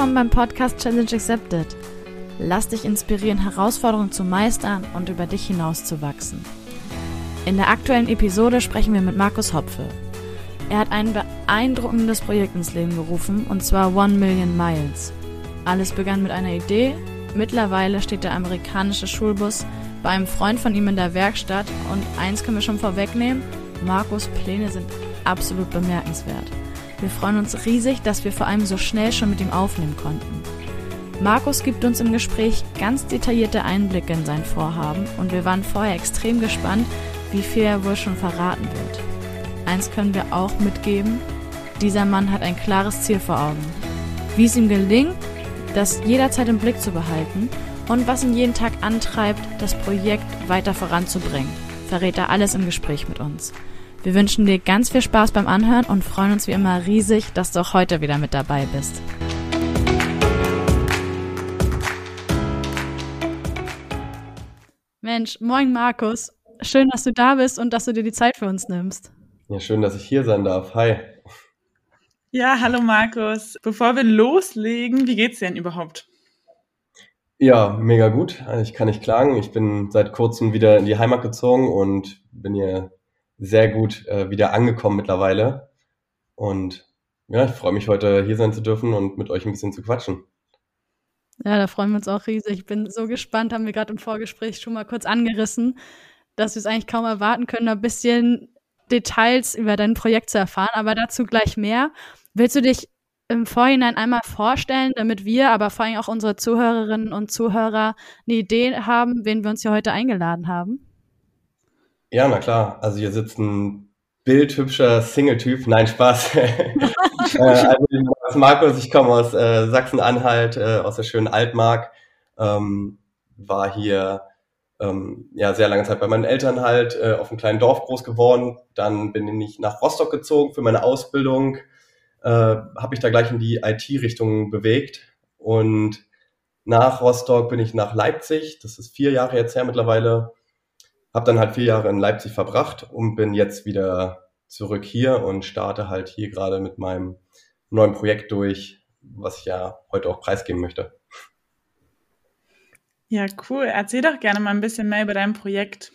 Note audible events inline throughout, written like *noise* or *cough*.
willkommen beim Podcast Challenge Accepted. Lass dich inspirieren, Herausforderungen zu meistern und über dich hinaus zu wachsen. In der aktuellen Episode sprechen wir mit Markus Hopfe. Er hat ein beeindruckendes Projekt ins Leben gerufen, und zwar One Million Miles. Alles begann mit einer Idee. Mittlerweile steht der amerikanische Schulbus bei einem Freund von ihm in der Werkstatt und eins können wir schon vorwegnehmen, Markus Pläne sind absolut bemerkenswert. Wir freuen uns riesig, dass wir vor allem so schnell schon mit ihm aufnehmen konnten. Markus gibt uns im Gespräch ganz detaillierte Einblicke in sein Vorhaben und wir waren vorher extrem gespannt, wie viel er wohl schon verraten wird. Eins können wir auch mitgeben, dieser Mann hat ein klares Ziel vor Augen. Wie es ihm gelingt, das jederzeit im Blick zu behalten und was ihn jeden Tag antreibt, das Projekt weiter voranzubringen, verrät er alles im Gespräch mit uns. Wir wünschen dir ganz viel Spaß beim Anhören und freuen uns wie immer riesig, dass du auch heute wieder mit dabei bist. Mensch, moin Markus. Schön, dass du da bist und dass du dir die Zeit für uns nimmst. Ja, schön, dass ich hier sein darf. Hi. Ja, hallo Markus. Bevor wir loslegen, wie geht's dir denn überhaupt? Ja, mega gut. Ich kann nicht klagen. Ich bin seit kurzem wieder in die Heimat gezogen und bin hier sehr gut äh, wieder angekommen mittlerweile. Und ja, ich freue mich heute hier sein zu dürfen und mit euch ein bisschen zu quatschen. Ja, da freuen wir uns auch riesig. Ich bin so gespannt, haben wir gerade im Vorgespräch schon mal kurz angerissen, dass wir es eigentlich kaum erwarten können, ein bisschen Details über dein Projekt zu erfahren, aber dazu gleich mehr. Willst du dich im Vorhinein einmal vorstellen, damit wir, aber vor allem auch unsere Zuhörerinnen und Zuhörer eine Idee haben, wen wir uns hier heute eingeladen haben? Ja, na klar. Also hier sitzt ein bildhübscher Single-Typ. Nein, Spaß. *laughs* äh, also ich bin Markus, ich komme aus äh, Sachsen-Anhalt, äh, aus der schönen Altmark. Ähm, war hier ähm, ja sehr lange Zeit bei meinen Eltern halt äh, auf einem kleinen Dorf groß geworden. Dann bin ich nach Rostock gezogen für meine Ausbildung. Äh, Habe ich da gleich in die IT-Richtung bewegt und nach Rostock bin ich nach Leipzig. Das ist vier Jahre jetzt her mittlerweile habe dann halt vier Jahre in Leipzig verbracht und bin jetzt wieder zurück hier und starte halt hier gerade mit meinem neuen Projekt durch, was ich ja heute auch preisgeben möchte. Ja, cool. Erzähl doch gerne mal ein bisschen mehr über dein Projekt.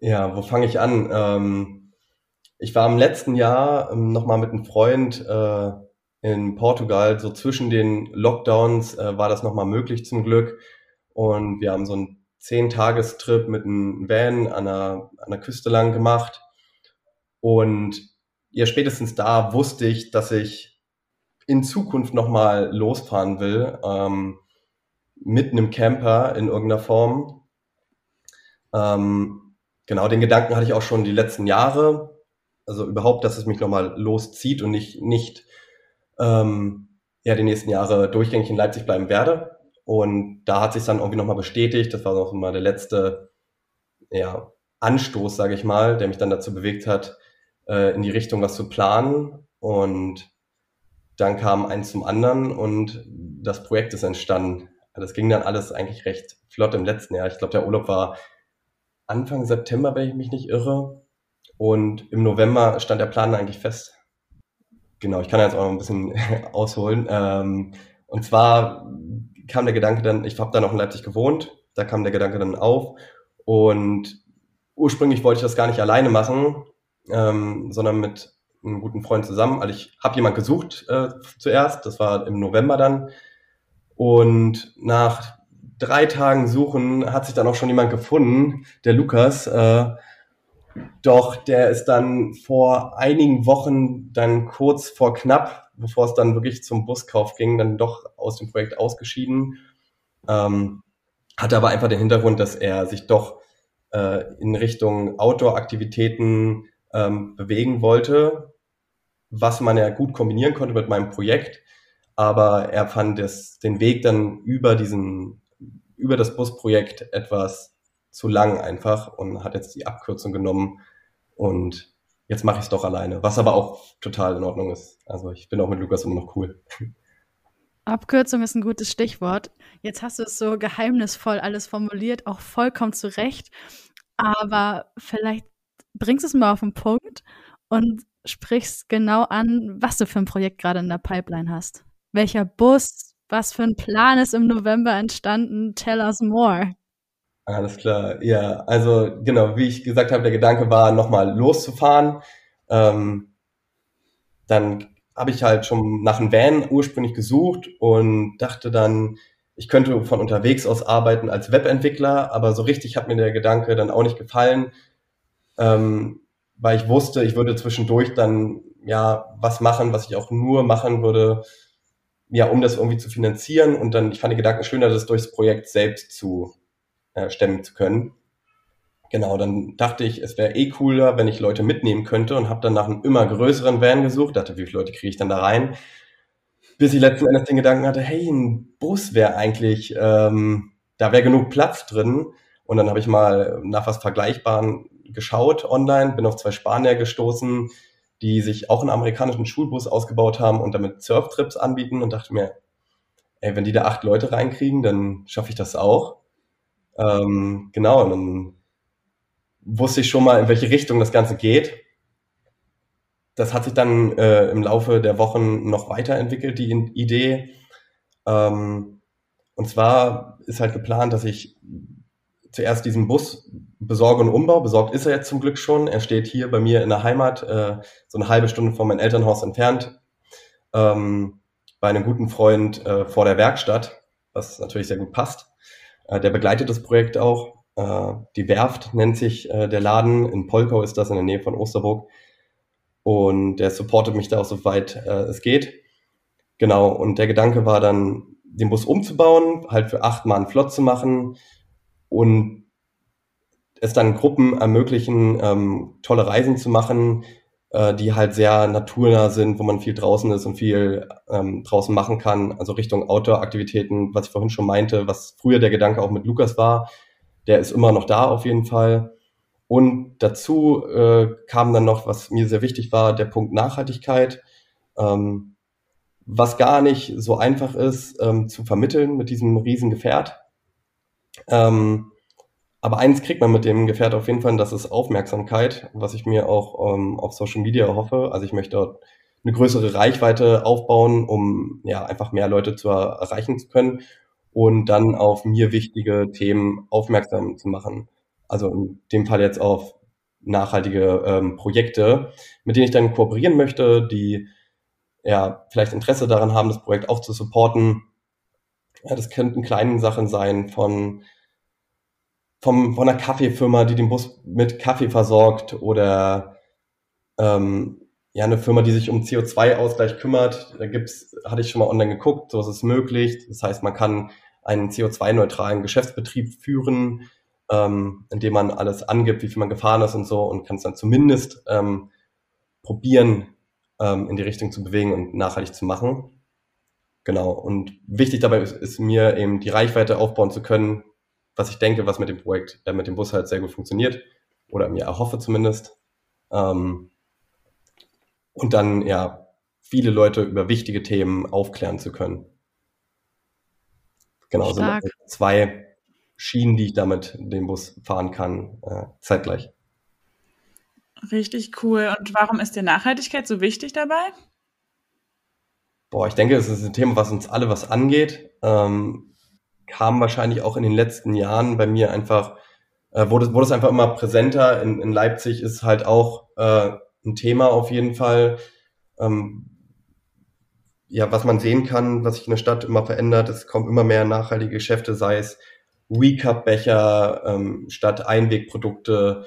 Ja, wo fange ich an? Ähm, ich war im letzten Jahr ähm, nochmal mit einem Freund äh, in Portugal. So zwischen den Lockdowns äh, war das nochmal möglich zum Glück. Und wir haben so ein Zehn-Tagestrip mit einem Van an der, an der Küste lang gemacht. Und ja, spätestens da wusste ich, dass ich in Zukunft nochmal losfahren will, ähm, mit einem Camper in irgendeiner Form. Ähm, genau, den Gedanken hatte ich auch schon die letzten Jahre. Also überhaupt, dass es mich nochmal loszieht und nicht, nicht ähm, ja, die nächsten Jahre durchgängig in Leipzig bleiben werde. Und da hat sich dann irgendwie nochmal bestätigt, das war auch mal der letzte ja, Anstoß, sage ich mal, der mich dann dazu bewegt hat, äh, in die Richtung was zu planen. Und dann kam eins zum anderen und das Projekt ist entstanden. Das ging dann alles eigentlich recht flott im letzten Jahr. Ich glaube, der Urlaub war Anfang September, wenn ich mich nicht irre. Und im November stand der Plan eigentlich fest. Genau, ich kann jetzt auch noch ein bisschen *laughs* ausholen. Ähm, und zwar kam der Gedanke dann, ich habe da noch in Leipzig gewohnt, da kam der Gedanke dann auf und ursprünglich wollte ich das gar nicht alleine machen, ähm, sondern mit einem guten Freund zusammen. Also ich habe jemand gesucht äh, zuerst, das war im November dann und nach drei Tagen Suchen hat sich dann auch schon jemand gefunden, der Lukas. Äh, doch der ist dann vor einigen Wochen dann kurz vor knapp bevor es dann wirklich zum Buskauf ging, dann doch aus dem Projekt ausgeschieden. Ähm, hatte aber einfach den Hintergrund, dass er sich doch äh, in Richtung Outdoor-Aktivitäten ähm, bewegen wollte, was man ja gut kombinieren konnte mit meinem Projekt. Aber er fand es, den Weg dann über diesen, über das Busprojekt etwas zu lang einfach und hat jetzt die Abkürzung genommen und jetzt mache ich es doch alleine, was aber auch total in Ordnung ist. Also ich bin auch mit Lukas immer noch cool. Abkürzung ist ein gutes Stichwort. Jetzt hast du es so geheimnisvoll alles formuliert, auch vollkommen zu Recht. Aber vielleicht bringst du es mal auf den Punkt und sprichst genau an, was du für ein Projekt gerade in der Pipeline hast. Welcher Bus? Was für ein Plan ist im November entstanden? Tell us more. Alles klar, ja. Also genau, wie ich gesagt habe, der Gedanke war, nochmal loszufahren. Ähm, dann habe ich halt schon nach einem Van ursprünglich gesucht und dachte dann, ich könnte von unterwegs aus arbeiten als Webentwickler, aber so richtig hat mir der Gedanke dann auch nicht gefallen, ähm, weil ich wusste, ich würde zwischendurch dann ja was machen, was ich auch nur machen würde, ja, um das irgendwie zu finanzieren. Und dann, ich fand die Gedanken schöner, das durchs Projekt selbst zu äh, stemmen zu können. Genau, dann dachte ich, es wäre eh cooler, wenn ich Leute mitnehmen könnte und habe dann nach einem immer größeren Van gesucht, dachte, wie viele Leute kriege ich dann da rein? Bis ich letzten Endes den Gedanken hatte, hey, ein Bus wäre eigentlich, ähm, da wäre genug Platz drin. Und dann habe ich mal nach was Vergleichbaren geschaut online, bin auf zwei Spanier gestoßen, die sich auch einen amerikanischen Schulbus ausgebaut haben und damit Surftrips anbieten und dachte mir, ey, wenn die da acht Leute reinkriegen, dann schaffe ich das auch. Ähm, genau, und dann wusste ich schon mal, in welche Richtung das Ganze geht. Das hat sich dann äh, im Laufe der Wochen noch weiterentwickelt, die Idee. Ähm, und zwar ist halt geplant, dass ich zuerst diesen Bus besorge und umbau. Besorgt ist er jetzt zum Glück schon. Er steht hier bei mir in der Heimat, äh, so eine halbe Stunde von meinem Elternhaus entfernt, ähm, bei einem guten Freund äh, vor der Werkstatt, was natürlich sehr gut passt. Äh, der begleitet das Projekt auch. Äh, die Werft nennt sich äh, der Laden. In Polkau ist das in der Nähe von Osterburg. Und der supportet mich da auch so weit äh, es geht. Genau, und der Gedanke war dann, den Bus umzubauen, halt für acht Mann flott zu machen und es dann Gruppen ermöglichen, ähm, tolle Reisen zu machen, äh, die halt sehr naturnah sind, wo man viel draußen ist und viel ähm, draußen machen kann, also Richtung Outdoor-Aktivitäten, was ich vorhin schon meinte, was früher der Gedanke auch mit Lukas war, der ist immer noch da auf jeden Fall. Und dazu äh, kam dann noch, was mir sehr wichtig war, der Punkt Nachhaltigkeit, ähm, was gar nicht so einfach ist ähm, zu vermitteln mit diesem riesen Gefährt. Ähm, aber eins kriegt man mit dem Gefährt auf jeden Fall, das ist Aufmerksamkeit, was ich mir auch ähm, auf Social Media hoffe. Also ich möchte dort eine größere Reichweite aufbauen, um ja einfach mehr Leute zu erreichen zu können und dann auf mir wichtige Themen aufmerksam zu machen. Also in dem Fall jetzt auf nachhaltige ähm, Projekte, mit denen ich dann kooperieren möchte, die ja vielleicht Interesse daran haben, das Projekt auch zu supporten. Ja, das könnten kleine Sachen sein von vom, von einer Kaffeefirma, die den Bus mit Kaffee versorgt oder ähm, ja, eine Firma, die sich um CO2-Ausgleich kümmert. Da gibt's, hatte ich schon mal online geguckt, so ist es möglich. Das heißt, man kann einen CO2-neutralen Geschäftsbetrieb führen, ähm, indem man alles angibt, wie viel man gefahren ist und so und kann es dann zumindest ähm, probieren, ähm, in die Richtung zu bewegen und nachhaltig zu machen. Genau. Und wichtig dabei ist, ist mir eben die Reichweite aufbauen zu können, was ich denke, was mit dem Projekt, äh, mit dem Bus halt sehr gut funktioniert oder mir erhoffe zumindest. Ähm, und dann ja viele Leute über wichtige Themen aufklären zu können. Genau, Stark. sind zwei Schienen, die ich damit den Bus fahren kann, äh, zeitgleich. Richtig cool. Und warum ist dir Nachhaltigkeit so wichtig dabei? Boah, ich denke, es ist ein Thema, was uns alle was angeht. Ähm, kam wahrscheinlich auch in den letzten Jahren bei mir einfach, äh, wurde, wurde es einfach immer präsenter. In, in Leipzig ist halt auch äh, ein Thema auf jeden Fall. Ähm, ja, was man sehen kann, was sich in der Stadt immer verändert, es kommen immer mehr nachhaltige Geschäfte, sei es Recap-Becher ähm, statt Einwegprodukte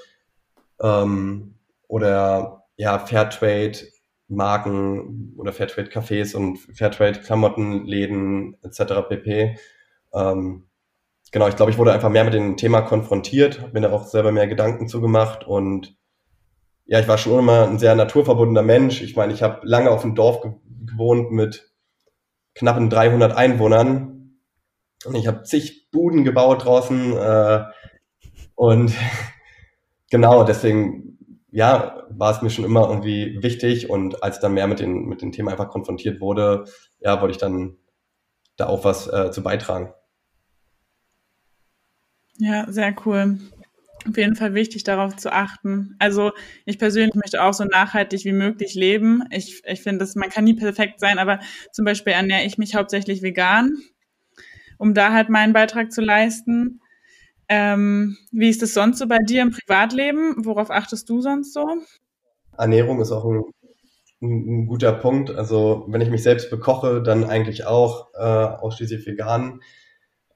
ähm, oder ja, Fairtrade-Marken oder Fairtrade-Cafés und Fairtrade-Klamottenläden etc. pp. Ähm, genau, ich glaube, ich wurde einfach mehr mit dem Thema konfrontiert, bin da auch selber mehr Gedanken zugemacht und ja, ich war schon immer ein sehr naturverbundener Mensch. Ich meine, ich habe lange auf dem Dorf gewohnt mit knappen 300 Einwohnern und ich habe zig Buden gebaut draußen äh, und *laughs* genau deswegen ja war es mir schon immer irgendwie wichtig und als dann mehr mit den mit dem Thema einfach konfrontiert wurde, ja wollte ich dann da auch was äh, zu beitragen. Ja, sehr cool. auf jeden Fall wichtig, darauf zu achten. Also ich persönlich möchte auch so nachhaltig wie möglich leben. Ich, ich finde, man kann nie perfekt sein, aber zum Beispiel ernähre ich mich hauptsächlich vegan, um da halt meinen Beitrag zu leisten. Ähm, wie ist es sonst so bei dir im Privatleben? Worauf achtest du sonst so? Ernährung ist auch ein, ein, guter Punkt. Also wenn ich mich selbst bekoche, dann eigentlich auch äh, ausschließlich vegan.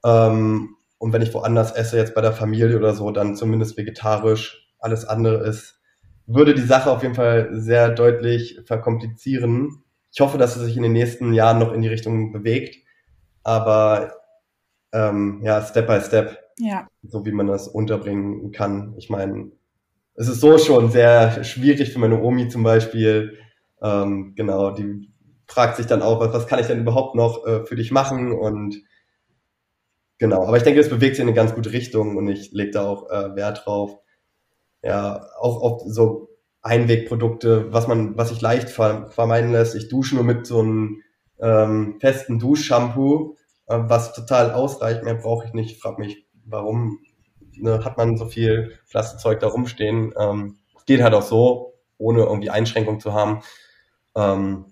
Ähm, und wenn ich woanders esse, jetzt bei der Familie oder so, dann zumindest vegetarisch. Alles andere ist, würde die Sache auf jeden Fall sehr deutlich verkomplizieren. Ich hoffe, dass es sich in den nächsten Jahren noch in die Richtung bewegt. Aber ähm, ja, Step by Step. Ja. So wie man das unterbringen kann. Ich meine, es ist so schon sehr schwierig für meine Omi zum Beispiel. Ähm, genau, die fragt sich dann auch, was, was kann ich denn überhaupt noch äh, für dich machen? Und Genau, aber ich denke, es bewegt sich in eine ganz gute Richtung und ich lege da auch äh, Wert drauf. Ja, auch auf so Einwegprodukte, was man, was sich leicht vermeiden lässt. Ich dusche nur mit so einem ähm, festen Duschshampoo, äh, was total ausreicht. Mehr brauche ich nicht. Ich frage mich, warum ne, hat man so viel Plastikzeug da rumstehen? Ähm, geht halt auch so, ohne irgendwie Einschränkung zu haben. Ähm,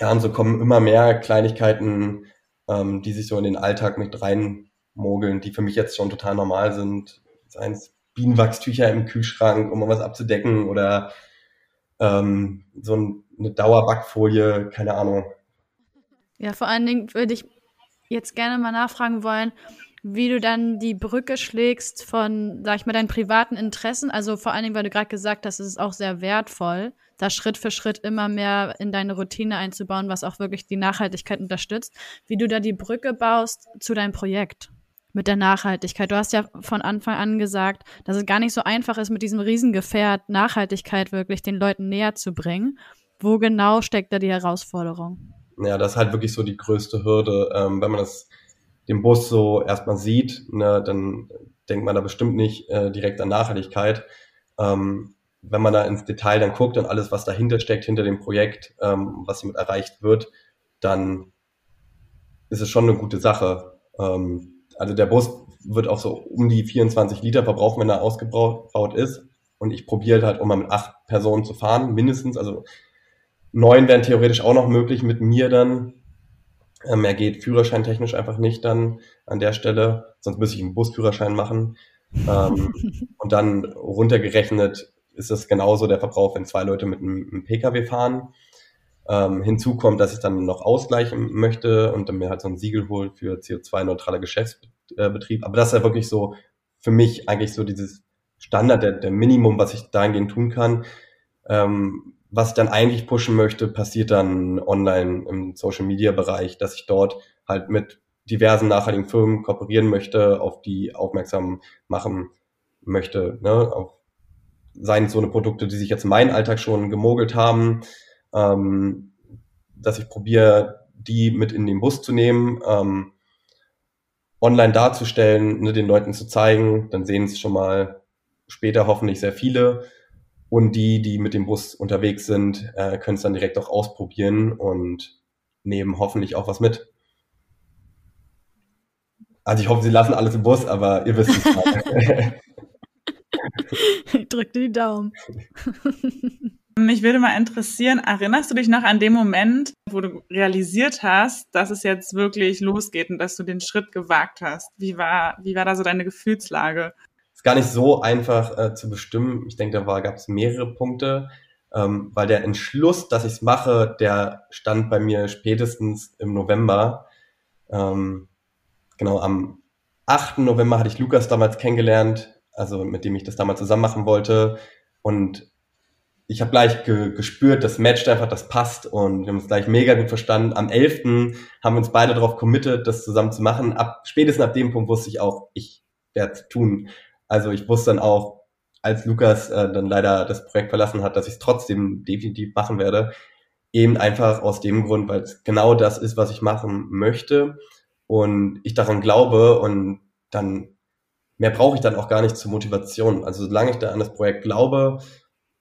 ja, und so kommen immer mehr Kleinigkeiten ähm, die sich so in den Alltag mit reinmogeln, die für mich jetzt schon total normal sind. Seien es Bienenwachstücher im Kühlschrank, um mal was abzudecken oder ähm, so eine Dauerbackfolie, keine Ahnung. Ja, vor allen Dingen würde ich jetzt gerne mal nachfragen wollen, wie du dann die Brücke schlägst von, sag ich mal, deinen privaten Interessen. Also vor allen Dingen, weil du gerade gesagt hast, es ist auch sehr wertvoll, da Schritt für Schritt immer mehr in deine Routine einzubauen, was auch wirklich die Nachhaltigkeit unterstützt, wie du da die Brücke baust zu deinem Projekt mit der Nachhaltigkeit. Du hast ja von Anfang an gesagt, dass es gar nicht so einfach ist, mit diesem Riesengefährt Nachhaltigkeit wirklich den Leuten näher zu bringen. Wo genau steckt da die Herausforderung? Ja, das ist halt wirklich so die größte Hürde. Ähm, wenn man das den Bus so erstmal sieht, ne, dann denkt man da bestimmt nicht äh, direkt an Nachhaltigkeit. Ähm, wenn man da ins Detail dann guckt und alles, was dahinter steckt, hinter dem Projekt, ähm, was damit erreicht wird, dann ist es schon eine gute Sache. Ähm, also der Bus wird auch so um die 24 Liter verbrauchen, wenn er ausgebaut ist. Und ich probiere halt auch mal mit acht Personen zu fahren, mindestens. Also neun wären theoretisch auch noch möglich mit mir dann. Ähm, mehr geht führerscheintechnisch einfach nicht dann an der Stelle. Sonst müsste ich einen Busführerschein machen. Ähm, *laughs* und dann runtergerechnet ist das genauso der Verbrauch, wenn zwei Leute mit einem, Pkw fahren. Ähm, hinzu kommt, dass ich dann noch ausgleichen möchte und dann mir halt so ein Siegel holen für CO2-neutraler Geschäftsbetrieb. Aber das ist ja wirklich so für mich eigentlich so dieses Standard, der, der Minimum, was ich dahingehend tun kann. Ähm, was ich dann eigentlich pushen möchte, passiert dann online im Social-Media-Bereich, dass ich dort halt mit diversen nachhaltigen Firmen kooperieren möchte, auf die aufmerksam machen möchte, ne, auf seien so eine Produkte, die sich jetzt in meinen Alltag schon gemogelt haben, ähm, dass ich probiere, die mit in den Bus zu nehmen, ähm, online darzustellen, ne, den Leuten zu zeigen, dann sehen es schon mal später hoffentlich sehr viele. Und die, die mit dem Bus unterwegs sind, äh, können es dann direkt auch ausprobieren und nehmen hoffentlich auch was mit. Also ich hoffe, sie lassen alles im Bus, aber ihr wisst es. *laughs* *laughs* ich *laughs* drück dir die Daumen. *laughs* Mich würde mal interessieren, erinnerst du dich noch an den Moment, wo du realisiert hast, dass es jetzt wirklich losgeht und dass du den Schritt gewagt hast? Wie war, wie war da so deine Gefühlslage? Ist gar nicht so einfach äh, zu bestimmen. Ich denke, da gab es mehrere Punkte, ähm, weil der Entschluss, dass ich es mache, der stand bei mir spätestens im November. Ähm, genau, am 8. November hatte ich Lukas damals kennengelernt also mit dem ich das damals zusammen machen wollte. Und ich habe gleich ge gespürt, das matcht einfach, das passt und wir haben uns gleich mega gut verstanden. Am 11. haben wir uns beide darauf committed, das zusammen zu machen. Ab, spätestens ab dem Punkt wusste ich auch, ich werde es tun. Also ich wusste dann auch, als Lukas äh, dann leider das Projekt verlassen hat, dass ich es trotzdem definitiv machen werde. Eben einfach aus dem Grund, weil es genau das ist, was ich machen möchte und ich daran glaube und dann mehr brauche ich dann auch gar nicht zur Motivation. Also solange ich da an das Projekt glaube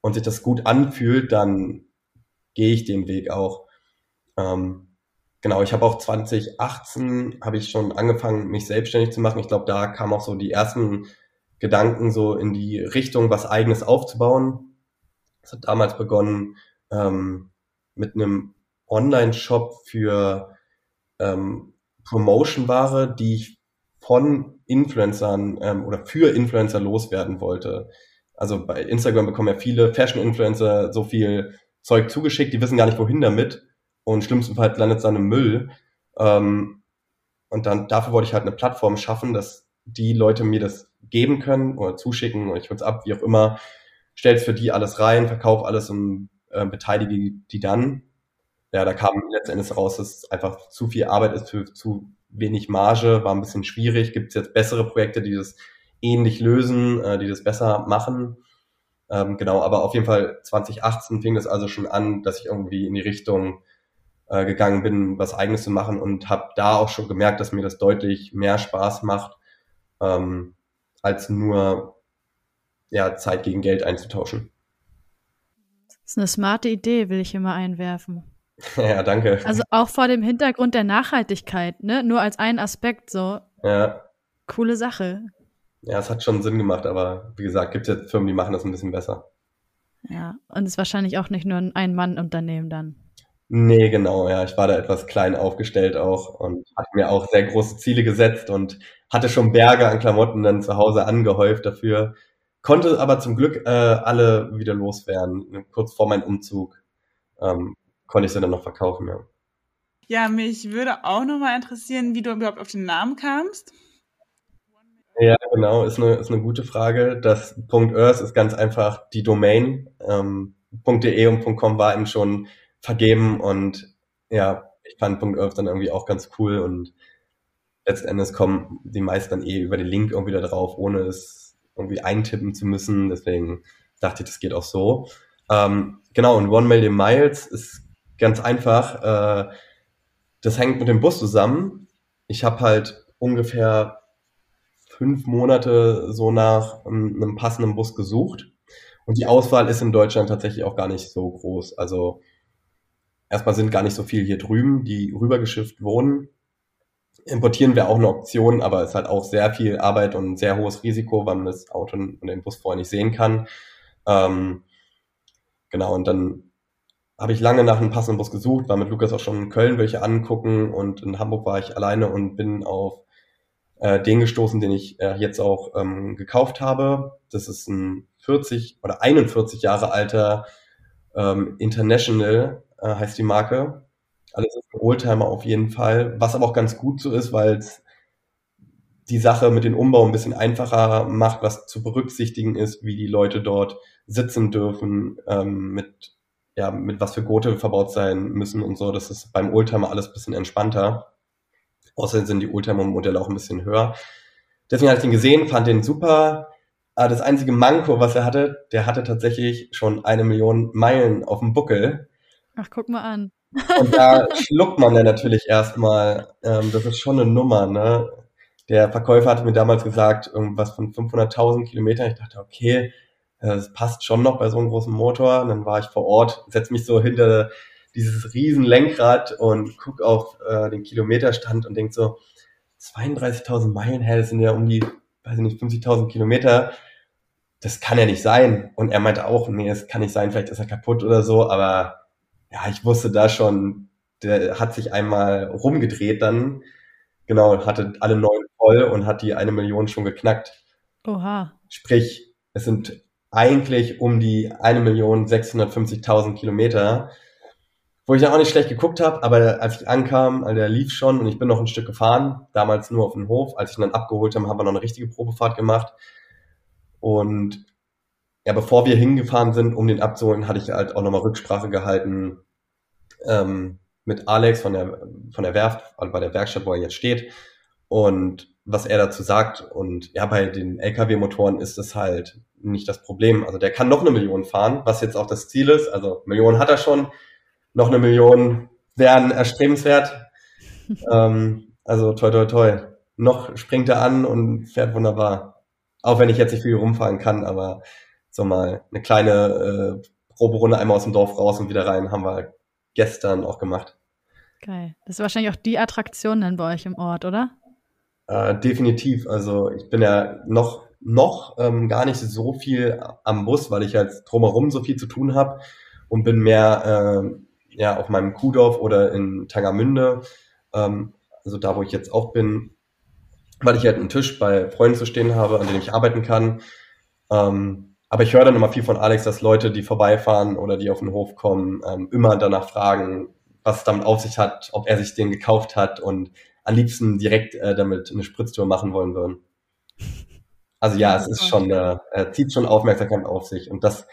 und sich das gut anfühlt, dann gehe ich den Weg auch. Ähm, genau, ich habe auch 2018 habe ich schon angefangen, mich selbstständig zu machen. Ich glaube, da kamen auch so die ersten Gedanken so in die Richtung, was eigenes aufzubauen. Es hat damals begonnen ähm, mit einem Online-Shop für ähm, Promotion-Ware, die ich von Influencern ähm, oder für Influencer loswerden wollte. Also bei Instagram bekommen ja viele Fashion-Influencer so viel Zeug zugeschickt, die wissen gar nicht, wohin damit. Und schlimmstenfalls landet es dann im Müll. Ähm, und dann dafür wollte ich halt eine Plattform schaffen, dass die Leute mir das geben können oder zuschicken oder ich es ab, wie auch immer, stell's für die alles rein, verkauf alles und äh, beteilige die dann. Ja, da kam letztendlich raus, dass es einfach zu viel Arbeit ist für zu wenig Marge, war ein bisschen schwierig. Gibt es jetzt bessere Projekte, die das ähnlich lösen, äh, die das besser machen? Ähm, genau, aber auf jeden Fall 2018 fing das also schon an, dass ich irgendwie in die Richtung äh, gegangen bin, was eigenes zu machen und habe da auch schon gemerkt, dass mir das deutlich mehr Spaß macht, ähm, als nur ja, Zeit gegen Geld einzutauschen. Das ist eine smarte Idee, will ich immer einwerfen. *laughs* ja, danke. Also auch vor dem Hintergrund der Nachhaltigkeit, ne? Nur als ein Aspekt so. Ja. Coole Sache. Ja, es hat schon Sinn gemacht, aber wie gesagt, gibt es jetzt Firmen, die machen das ein bisschen besser. Ja, und es ist wahrscheinlich auch nicht nur ein Ein-Mann-Unternehmen dann. Nee, genau, ja. Ich war da etwas klein aufgestellt auch und hatte mir auch sehr große Ziele gesetzt und hatte schon Berge an Klamotten dann zu Hause angehäuft dafür. Konnte aber zum Glück äh, alle wieder loswerden. Kurz vor meinem Umzug ähm, konnte ich sie dann noch verkaufen, ja. Ja, mich würde auch nochmal interessieren, wie du überhaupt auf den Namen kamst. Ja, genau, ist eine, ist eine gute Frage. Das .earth ist ganz einfach die Domain. Ähm, .de und .com war eben schon vergeben und ja, ich fand .earth dann irgendwie auch ganz cool und letzten Endes kommen die meisten dann eh über den Link irgendwie da drauf, ohne es irgendwie eintippen zu müssen. Deswegen dachte ich, das geht auch so. Ähm, genau, und One Million Miles ist ganz einfach. Äh, das hängt mit dem Bus zusammen. Ich habe halt ungefähr fünf Monate so nach einem passenden Bus gesucht. Und die Auswahl ist in Deutschland tatsächlich auch gar nicht so groß. Also erstmal sind gar nicht so viele hier drüben, die rübergeschifft wohnen. Importieren wäre auch eine Option, aber es ist halt auch sehr viel Arbeit und sehr hohes Risiko, weil man das Auto und den Bus vorher nicht sehen kann. Ähm, genau, und dann habe ich lange nach einem passenden Bus gesucht, war mit Lukas auch schon in Köln welche angucken und in Hamburg war ich alleine und bin auf äh, den gestoßen, den ich äh, jetzt auch ähm, gekauft habe. Das ist ein 40 oder 41 Jahre alter ähm, International äh, heißt die Marke. Alles ist ein Oldtimer auf jeden Fall, was aber auch ganz gut so ist, weil es die Sache mit dem Umbau ein bisschen einfacher macht, was zu berücksichtigen ist, wie die Leute dort sitzen dürfen, ähm, mit ja, mit was für Gurte verbaut sein müssen und so. Das ist beim Oldtimer alles ein bisschen entspannter. Außerdem sind die Oldtimer-Modelle auch ein bisschen höher. Deswegen hatte ich ihn gesehen, fand den super. Aber das einzige Manko, was er hatte, der hatte tatsächlich schon eine Million Meilen auf dem Buckel. Ach, guck mal an. Und da *laughs* schluckt man dann natürlich erstmal. Ähm, das ist schon eine Nummer, ne? Der Verkäufer hatte mir damals gesagt, irgendwas von 500.000 Kilometern. Ich dachte, okay, das passt schon noch bei so einem großen Motor. Und dann war ich vor Ort, setze mich so hinter dieses riesen Lenkrad und guck auf äh, den Kilometerstand und denk so, 32.000 Meilen, hä, das sind ja um die, weiß ich nicht, 50.000 Kilometer. Das kann ja nicht sein. Und er meinte auch, nee, das kann nicht sein, vielleicht ist er kaputt oder so, aber ja, ich wusste da schon, der hat sich einmal rumgedreht dann, genau, hatte alle neun voll und hat die eine Million schon geknackt. Oha. Sprich, es sind eigentlich um die 1.650.000 Kilometer, wo ich dann auch nicht schlecht geguckt habe, aber als ich ankam, also der lief schon und ich bin noch ein Stück gefahren, damals nur auf den Hof. Als ich ihn dann abgeholt habe, haben wir noch eine richtige Probefahrt gemacht. Und ja, bevor wir hingefahren sind, um den abzuholen, hatte ich halt auch nochmal Rücksprache gehalten ähm, mit Alex von der, von der Werft, also bei der Werkstatt, wo er jetzt steht. Und was er dazu sagt. Und ja, bei den Lkw-Motoren ist es halt nicht das Problem. Also der kann noch eine Million fahren, was jetzt auch das Ziel ist. Also Millionen hat er schon, noch eine Million wären erstrebenswert. *laughs* ähm, also toi toi toi. Noch springt er an und fährt wunderbar. Auch wenn ich jetzt nicht viel rumfahren kann, aber so mal eine kleine äh, Proberunde einmal aus dem Dorf raus und wieder rein haben wir gestern auch gemacht. Geil. Das ist wahrscheinlich auch die Attraktion dann bei euch im Ort, oder? Äh, definitiv. Also ich bin ja noch noch ähm, gar nicht so viel am Bus, weil ich halt drumherum so viel zu tun habe und bin mehr äh, ja auf meinem Kuhdorf oder in Tangermünde, ähm, also da, wo ich jetzt auch bin, weil ich halt einen Tisch bei Freunden zu stehen habe, an dem ich arbeiten kann. Ähm, aber ich höre dann immer viel von Alex, dass Leute, die vorbeifahren oder die auf den Hof kommen, ähm, immer danach fragen, was es damit auf sich hat, ob er sich den gekauft hat und am liebsten direkt äh, damit eine Spritztour machen wollen würden. Also ja, es ist schon, äh, er zieht schon Aufmerksamkeit auf sich. Und das,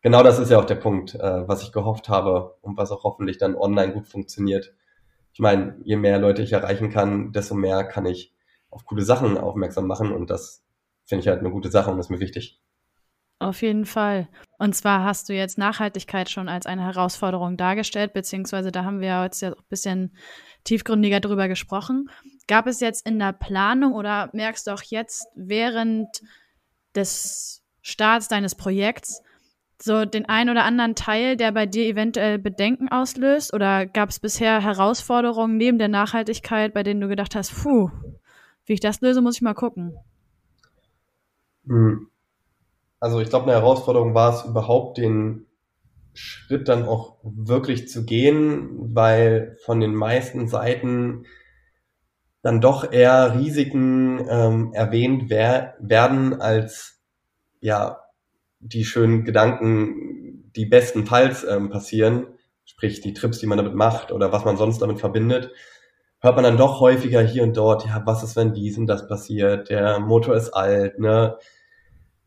genau das ist ja auch der Punkt, äh, was ich gehofft habe und was auch hoffentlich dann online gut funktioniert. Ich meine, je mehr Leute ich erreichen kann, desto mehr kann ich auf coole Sachen aufmerksam machen und das finde ich halt eine gute Sache und ist mir wichtig. Auf jeden Fall. Und zwar hast du jetzt Nachhaltigkeit schon als eine Herausforderung dargestellt, beziehungsweise da haben wir jetzt ja auch ein bisschen tiefgründiger drüber gesprochen. Gab es jetzt in der Planung oder merkst du auch jetzt während des Starts deines Projekts so den ein oder anderen Teil, der bei dir eventuell Bedenken auslöst? Oder gab es bisher Herausforderungen neben der Nachhaltigkeit, bei denen du gedacht hast, puh, wie ich das löse, muss ich mal gucken? Hm. Also ich glaube, eine Herausforderung war es überhaupt, den Schritt dann auch wirklich zu gehen, weil von den meisten Seiten dann doch eher Risiken ähm, erwähnt wer werden als ja die schönen Gedanken, die bestenfalls ähm, passieren, sprich die Trips, die man damit macht oder was man sonst damit verbindet, hört man dann doch häufiger hier und dort, ja, was ist, wenn dies und das passiert, der Motor ist alt, ne,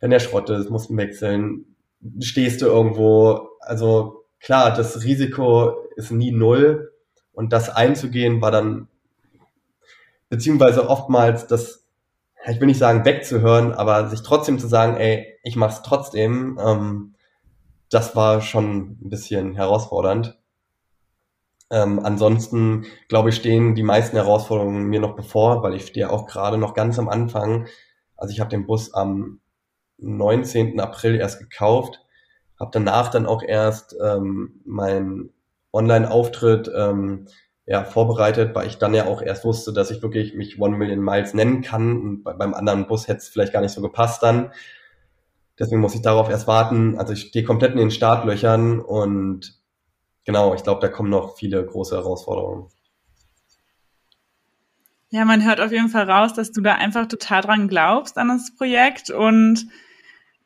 wenn der Schrott ist, musst du wechseln, stehst du irgendwo. Also klar, das Risiko ist nie null und das einzugehen war dann, beziehungsweise oftmals das, ich will nicht sagen wegzuhören, aber sich trotzdem zu sagen, ey, ich mach's trotzdem, ähm, das war schon ein bisschen herausfordernd. Ähm, ansonsten, glaube ich, stehen die meisten Herausforderungen mir noch bevor, weil ich stehe auch gerade noch ganz am Anfang. Also ich habe den Bus am 19. April erst gekauft, habe danach dann auch erst ähm, meinen Online-Auftritt ähm, ja, vorbereitet, weil ich dann ja auch erst wusste, dass ich wirklich mich One Million Miles nennen kann. Und bei, beim anderen Bus hätte es vielleicht gar nicht so gepasst dann. Deswegen muss ich darauf erst warten. Also ich stehe komplett in den Startlöchern und genau, ich glaube, da kommen noch viele große Herausforderungen. Ja, man hört auf jeden Fall raus, dass du da einfach total dran glaubst an das Projekt und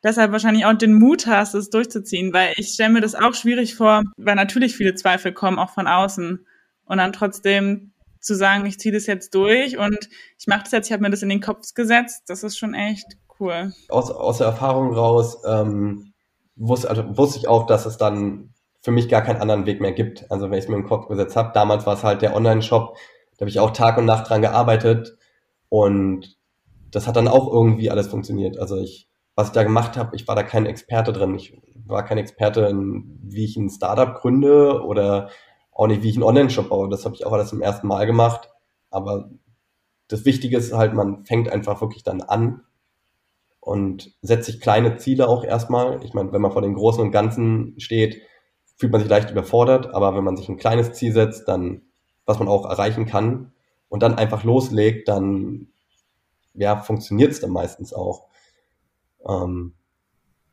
deshalb wahrscheinlich auch den Mut hast, es durchzuziehen, weil ich stelle mir das auch schwierig vor, weil natürlich viele Zweifel kommen, auch von außen. Und dann trotzdem zu sagen, ich ziehe das jetzt durch und ich mache das jetzt, ich habe mir das in den Kopf gesetzt, das ist schon echt cool. Aus, aus der Erfahrung raus ähm, wusste, also wusste ich auch, dass es dann für mich gar keinen anderen Weg mehr gibt. Also wenn ich es mir im Kopf gesetzt habe, damals war es halt der Online-Shop, da habe ich auch Tag und Nacht dran gearbeitet und das hat dann auch irgendwie alles funktioniert. Also ich was ich da gemacht habe, ich war da kein Experte drin. Ich war kein Experte in, wie ich ein Startup gründe oder auch nicht, wie ich einen Online-Shop baue. Das habe ich auch alles zum ersten Mal gemacht. Aber das Wichtige ist halt, man fängt einfach wirklich dann an und setzt sich kleine Ziele auch erstmal. Ich meine, wenn man vor den Großen und Ganzen steht, fühlt man sich leicht überfordert. Aber wenn man sich ein kleines Ziel setzt, dann, was man auch erreichen kann und dann einfach loslegt, dann, ja, funktioniert es dann meistens auch. Ähm,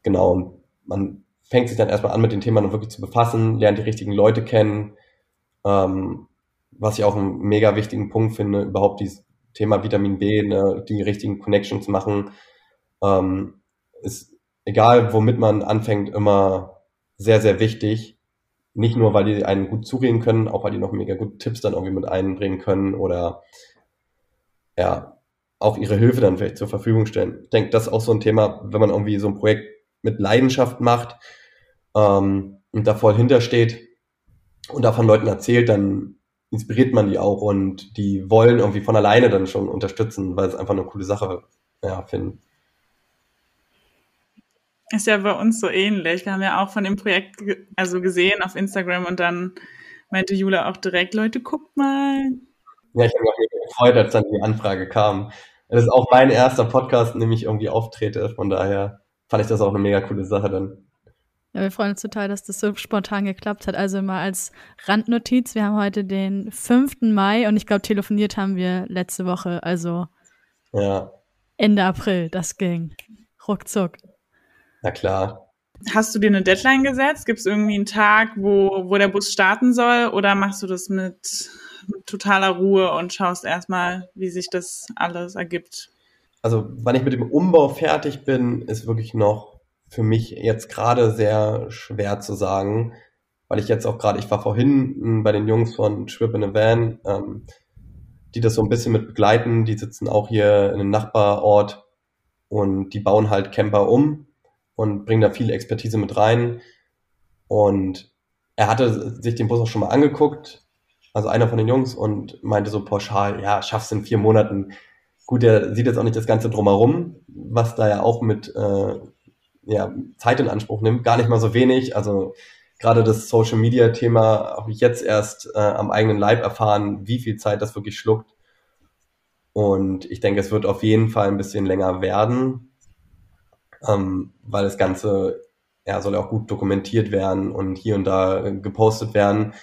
genau, und man fängt sich dann erstmal an, mit den Themen wirklich zu befassen, lernt die richtigen Leute kennen, ähm, was ich auch einen mega wichtigen Punkt finde, überhaupt dieses Thema Vitamin B, ne, die richtigen Connections machen, ähm, ist egal, womit man anfängt, immer sehr, sehr wichtig. Nicht nur, weil die einen gut zureden können, auch weil die noch mega gute Tipps dann irgendwie mit einbringen können oder ja, auch ihre Hilfe dann vielleicht zur Verfügung stellen. Ich denke, das ist auch so ein Thema, wenn man irgendwie so ein Projekt mit Leidenschaft macht ähm, und da voll hintersteht und davon Leuten erzählt, dann inspiriert man die auch und die wollen irgendwie von alleine dann schon unterstützen, weil es einfach eine coole Sache ja, finden. Ist ja bei uns so ähnlich. Wir haben ja auch von dem Projekt also gesehen auf Instagram und dann meinte Jula auch direkt, Leute, guckt mal. Ja, ich habe mich gefreut, als dann die Anfrage kam. Das ist auch mein erster Podcast, in dem ich irgendwie auftrete. Von daher fand ich das auch eine mega coole Sache dann. Ja, wir freuen uns total, dass das so spontan geklappt hat. Also mal als Randnotiz, wir haben heute den 5. Mai und ich glaube, telefoniert haben wir letzte Woche. Also ja. Ende April, das ging. Ruckzuck. Na klar. Hast du dir eine Deadline gesetzt? Gibt es irgendwie einen Tag, wo, wo der Bus starten soll? Oder machst du das mit, mit totaler Ruhe und schaust erstmal, wie sich das alles ergibt? Also, wann ich mit dem Umbau fertig bin, ist wirklich noch für mich jetzt gerade sehr schwer zu sagen, weil ich jetzt auch gerade, ich war vorhin bei den Jungs von Trip in a Van, ähm, die das so ein bisschen mit begleiten. Die sitzen auch hier in einem Nachbarort und die bauen halt Camper um und bringen da viel Expertise mit rein. Und er hatte sich den Bus auch schon mal angeguckt, also einer von den Jungs, und meinte so pauschal, ja, schaffst du in vier Monaten. Gut, er sieht jetzt auch nicht das Ganze drumherum, was da ja auch mit äh, ja, Zeit in Anspruch nimmt, gar nicht mal so wenig. Also gerade das Social Media Thema habe ich jetzt erst äh, am eigenen Leib erfahren, wie viel Zeit das wirklich schluckt. Und ich denke, es wird auf jeden Fall ein bisschen länger werden ähm, weil das Ganze ja, soll ja auch gut dokumentiert werden und hier und da gepostet werden.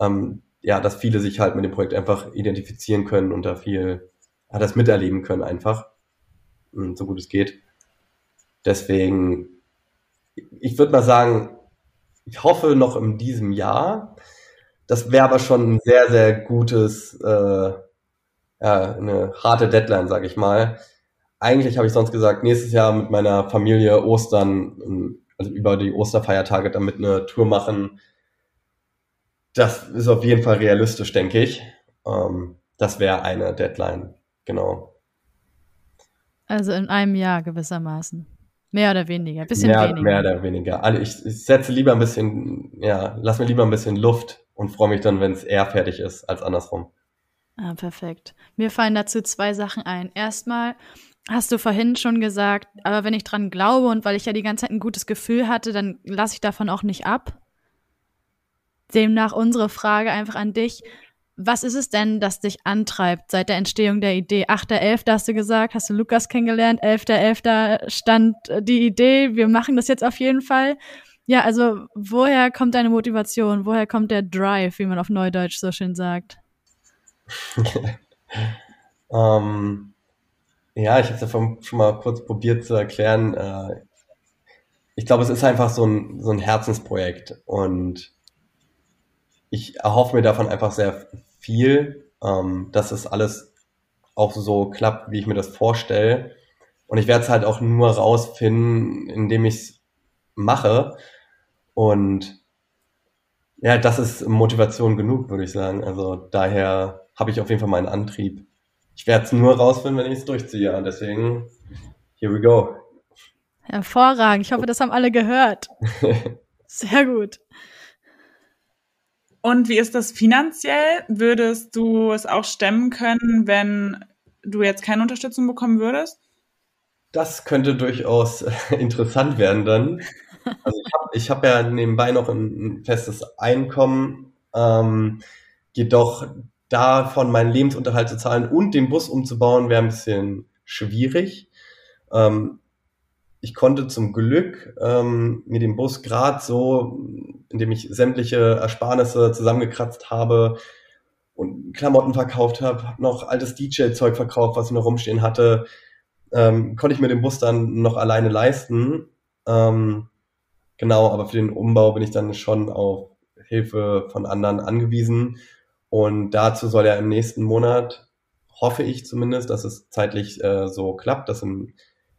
Ähm, ja, dass viele sich halt mit dem Projekt einfach identifizieren können und da viel, ja, das miterleben können einfach, so gut es geht. Deswegen, ich würde mal sagen, ich hoffe noch in diesem Jahr. Das wäre aber schon ein sehr, sehr gutes, äh, ja, eine harte Deadline, sage ich mal eigentlich habe ich sonst gesagt, nächstes Jahr mit meiner Familie Ostern, also über die Osterfeiertage damit eine Tour machen. Das ist auf jeden Fall realistisch, denke ich. Ähm, das wäre eine Deadline, genau. Also in einem Jahr gewissermaßen. Mehr oder weniger, bisschen mehr, weniger. Mehr oder weniger. Also ich, ich setze lieber ein bisschen, ja, lass mir lieber ein bisschen Luft und freue mich dann, wenn es eher fertig ist, als andersrum. Ah, perfekt. Mir fallen dazu zwei Sachen ein. Erstmal, hast du vorhin schon gesagt, aber wenn ich dran glaube und weil ich ja die ganze Zeit ein gutes Gefühl hatte, dann lasse ich davon auch nicht ab. Demnach unsere Frage einfach an dich. Was ist es denn, das dich antreibt seit der Entstehung der Idee? 8.11. hast du gesagt, hast du Lukas kennengelernt, 11.11. stand die Idee, wir machen das jetzt auf jeden Fall. Ja, also woher kommt deine Motivation? Woher kommt der Drive, wie man auf Neudeutsch so schön sagt? um, *laughs* ja, ich habe es ja schon mal kurz probiert zu erklären. Äh, ich glaube, es ist einfach so ein, so ein Herzensprojekt und ich erhoffe mir davon einfach sehr viel, ähm, dass es alles auch so klappt, wie ich mir das vorstelle. Und ich werde es halt auch nur rausfinden, indem ich es mache. Und ja, das ist Motivation genug, würde ich sagen. Also daher habe ich auf jeden Fall meinen Antrieb ich werde es nur rausfinden, wenn ich es durchziehe. Und deswegen, here we go. Hervorragend. Ich hoffe, das haben alle gehört. *laughs* Sehr gut. Und wie ist das finanziell? Würdest du es auch stemmen können, wenn du jetzt keine Unterstützung bekommen würdest? Das könnte durchaus interessant werden dann. Also ich habe hab ja nebenbei noch ein, festes Einkommen. Ähm, jedoch davon meinen Lebensunterhalt zu zahlen und den Bus umzubauen, wäre ein bisschen schwierig. Ähm, ich konnte zum Glück ähm, mir den Bus gerade so, indem ich sämtliche Ersparnisse zusammengekratzt habe und Klamotten verkauft habe, hab noch altes DJ-Zeug verkauft, was ich noch rumstehen hatte, ähm, konnte ich mir den Bus dann noch alleine leisten. Ähm, genau, aber für den Umbau bin ich dann schon auf Hilfe von anderen angewiesen. Und dazu soll ja im nächsten Monat, hoffe ich zumindest, dass es zeitlich äh, so klappt, dass im,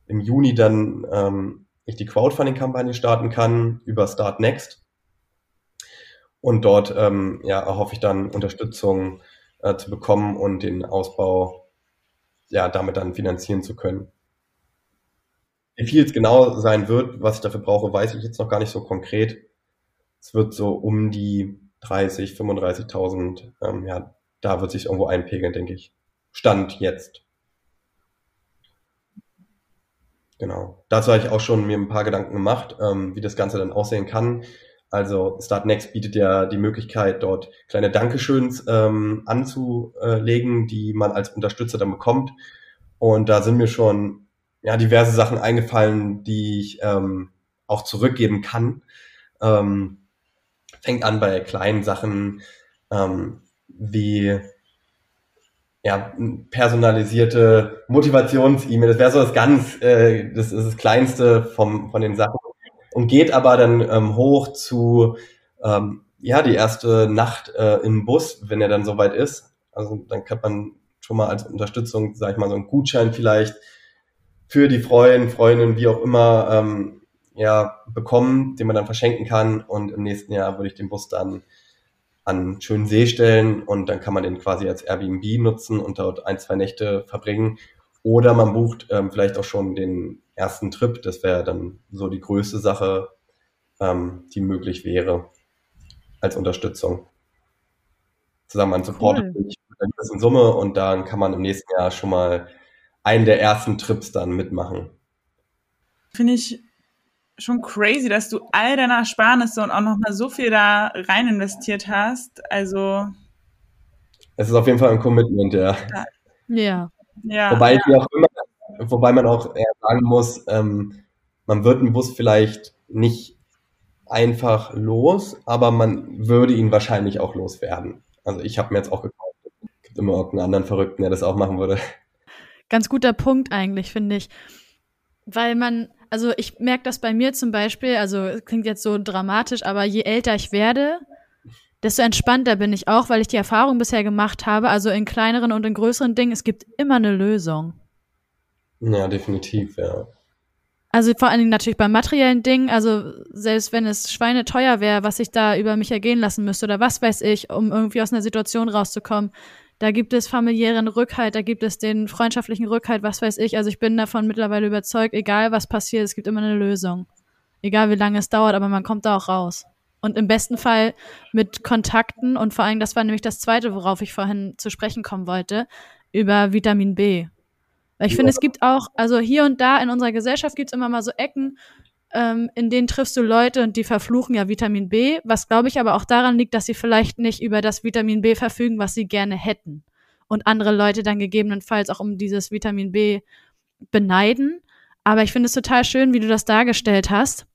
im Juni dann ähm, ich die Crowdfunding-Kampagne starten kann über Start Next. Und dort ähm, ja, erhoffe ich dann Unterstützung äh, zu bekommen und den Ausbau ja damit dann finanzieren zu können. Wie viel es genau sein wird, was ich dafür brauche, weiß ich jetzt noch gar nicht so konkret. Es wird so um die 30, 35.000, ähm, ja, da wird sich irgendwo einpegeln, denke ich. Stand jetzt. Genau. Dazu habe ich auch schon mir ein paar Gedanken gemacht, ähm, wie das Ganze dann aussehen kann. Also Startnext bietet ja die Möglichkeit, dort kleine Dankeschöns ähm, anzulegen, die man als Unterstützer dann bekommt. Und da sind mir schon ja diverse Sachen eingefallen, die ich ähm, auch zurückgeben kann. Ähm, fängt an bei kleinen Sachen ähm, wie ja, personalisierte Motivations-E-Mail. Das wäre so das ganz, äh, das ist das Kleinste vom, von den Sachen. Und geht aber dann ähm, hoch zu, ähm, ja, die erste Nacht äh, im Bus, wenn er dann soweit ist. Also dann kann man schon mal als Unterstützung, sag ich mal, so einen Gutschein vielleicht für die Freundin, Freundin, wie auch immer, ähm, ja, bekommen, den man dann verschenken kann. Und im nächsten Jahr würde ich den Bus dann an schönen See stellen und dann kann man den quasi als Airbnb nutzen und dort ein, zwei Nächte verbringen. Oder man bucht ähm, vielleicht auch schon den ersten Trip. Das wäre dann so die größte Sache, ähm, die möglich wäre als Unterstützung. Zusammen an Support cool. mit einer gewissen Summe und dann kann man im nächsten Jahr schon mal einen der ersten Trips dann mitmachen. Finde ich schon crazy, dass du all deine Ersparnisse und auch noch mal so viel da rein investiert hast. Also es ist auf jeden Fall ein Commitment, ja. Ja. ja wobei ja. auch immer, wobei man auch sagen muss, ähm, man wird einen Bus vielleicht nicht einfach los, aber man würde ihn wahrscheinlich auch loswerden. Also ich habe mir jetzt auch gekauft. Es gibt immer irgendeinen anderen Verrückten, der das auch machen würde. Ganz guter Punkt eigentlich, finde ich. Weil man, also ich merke das bei mir zum Beispiel, also klingt jetzt so dramatisch, aber je älter ich werde, desto entspannter bin ich auch, weil ich die Erfahrung bisher gemacht habe, also in kleineren und in größeren Dingen, es gibt immer eine Lösung. Ja, definitiv, ja. Also vor allen Dingen natürlich beim materiellen Ding, also selbst wenn es schweineteuer wäre, was ich da über mich ergehen lassen müsste oder was weiß ich, um irgendwie aus einer Situation rauszukommen, da gibt es familiären Rückhalt, da gibt es den freundschaftlichen Rückhalt, was weiß ich. Also ich bin davon mittlerweile überzeugt, egal was passiert, es gibt immer eine Lösung. Egal wie lange es dauert, aber man kommt da auch raus. Und im besten Fall mit Kontakten und vor allem, das war nämlich das zweite, worauf ich vorhin zu sprechen kommen wollte, über Vitamin B. Weil ich ja. finde, es gibt auch, also hier und da in unserer Gesellschaft gibt es immer mal so Ecken, ähm, in denen triffst du Leute und die verfluchen ja Vitamin B, was glaube ich aber auch daran liegt, dass sie vielleicht nicht über das Vitamin B verfügen, was sie gerne hätten. Und andere Leute dann gegebenenfalls auch um dieses Vitamin B beneiden. Aber ich finde es total schön, wie du das dargestellt hast